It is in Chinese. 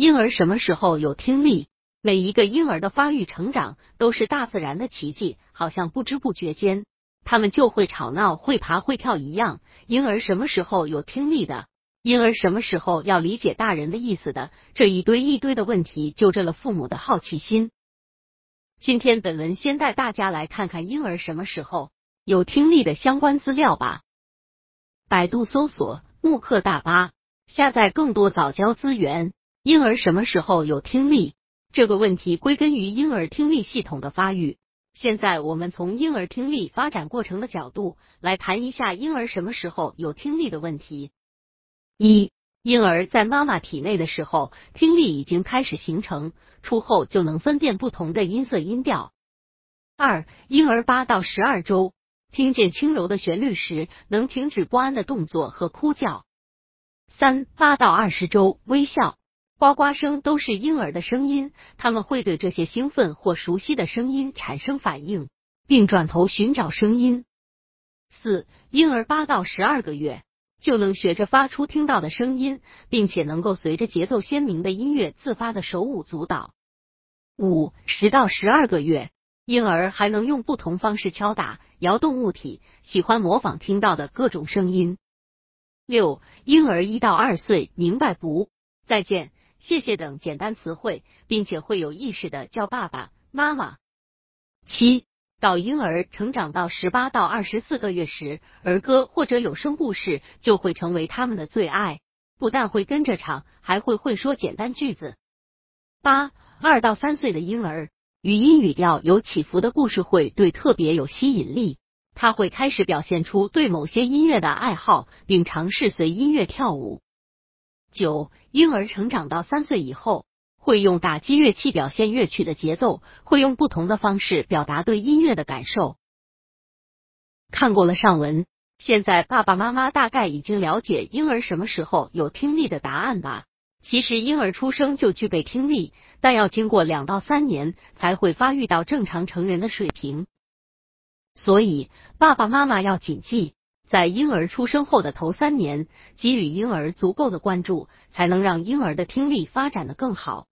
婴儿什么时候有听力？每一个婴儿的发育成长都是大自然的奇迹，好像不知不觉间，他们就会吵闹、会爬、会跳一样。婴儿什么时候有听力的？婴儿什么时候要理解大人的意思的？这一堆一堆的问题，就这了父母的好奇心。今天本文先带大家来看看婴儿什么时候有听力的相关资料吧。百度搜索慕课大巴，下载更多早教资源。婴儿什么时候有听力？这个问题归根于婴儿听力系统的发育。现在我们从婴儿听力发展过程的角度来谈一下婴儿什么时候有听力的问题。一、婴儿在妈妈体内的时候，听力已经开始形成，出后就能分辨不同的音色音调。二、婴儿八到十二周。听见轻柔的旋律时，能停止不安的动作和哭叫。三八到二十周，微笑、呱呱声都是婴儿的声音，他们会对这些兴奋或熟悉的声音产生反应，并转头寻找声音。四婴儿八到十二个月就能学着发出听到的声音，并且能够随着节奏鲜明的音乐自发的手舞足蹈。五十到十二个月。婴儿还能用不同方式敲打、摇动物体，喜欢模仿听到的各种声音。六、婴儿一到二岁明白不、再见、谢谢等简单词汇，并且会有意识的叫爸爸妈妈。七、到婴儿成长到十八到二十四个月时，儿歌或者有声故事就会成为他们的最爱，不但会跟着唱，还会会说简单句子。八、二到三岁的婴儿。语音语调有起伏的故事会对特别有吸引力，他会开始表现出对某些音乐的爱好，并尝试随音乐跳舞。九，婴儿成长到三岁以后，会用打击乐器表现乐曲的节奏，会用不同的方式表达对音乐的感受。看过了上文，现在爸爸妈妈大概已经了解婴儿什么时候有听力的答案吧。其实婴儿出生就具备听力，但要经过两到三年才会发育到正常成人的水平。所以爸爸妈妈要谨记，在婴儿出生后的头三年，给予婴儿足够的关注，才能让婴儿的听力发展的更好。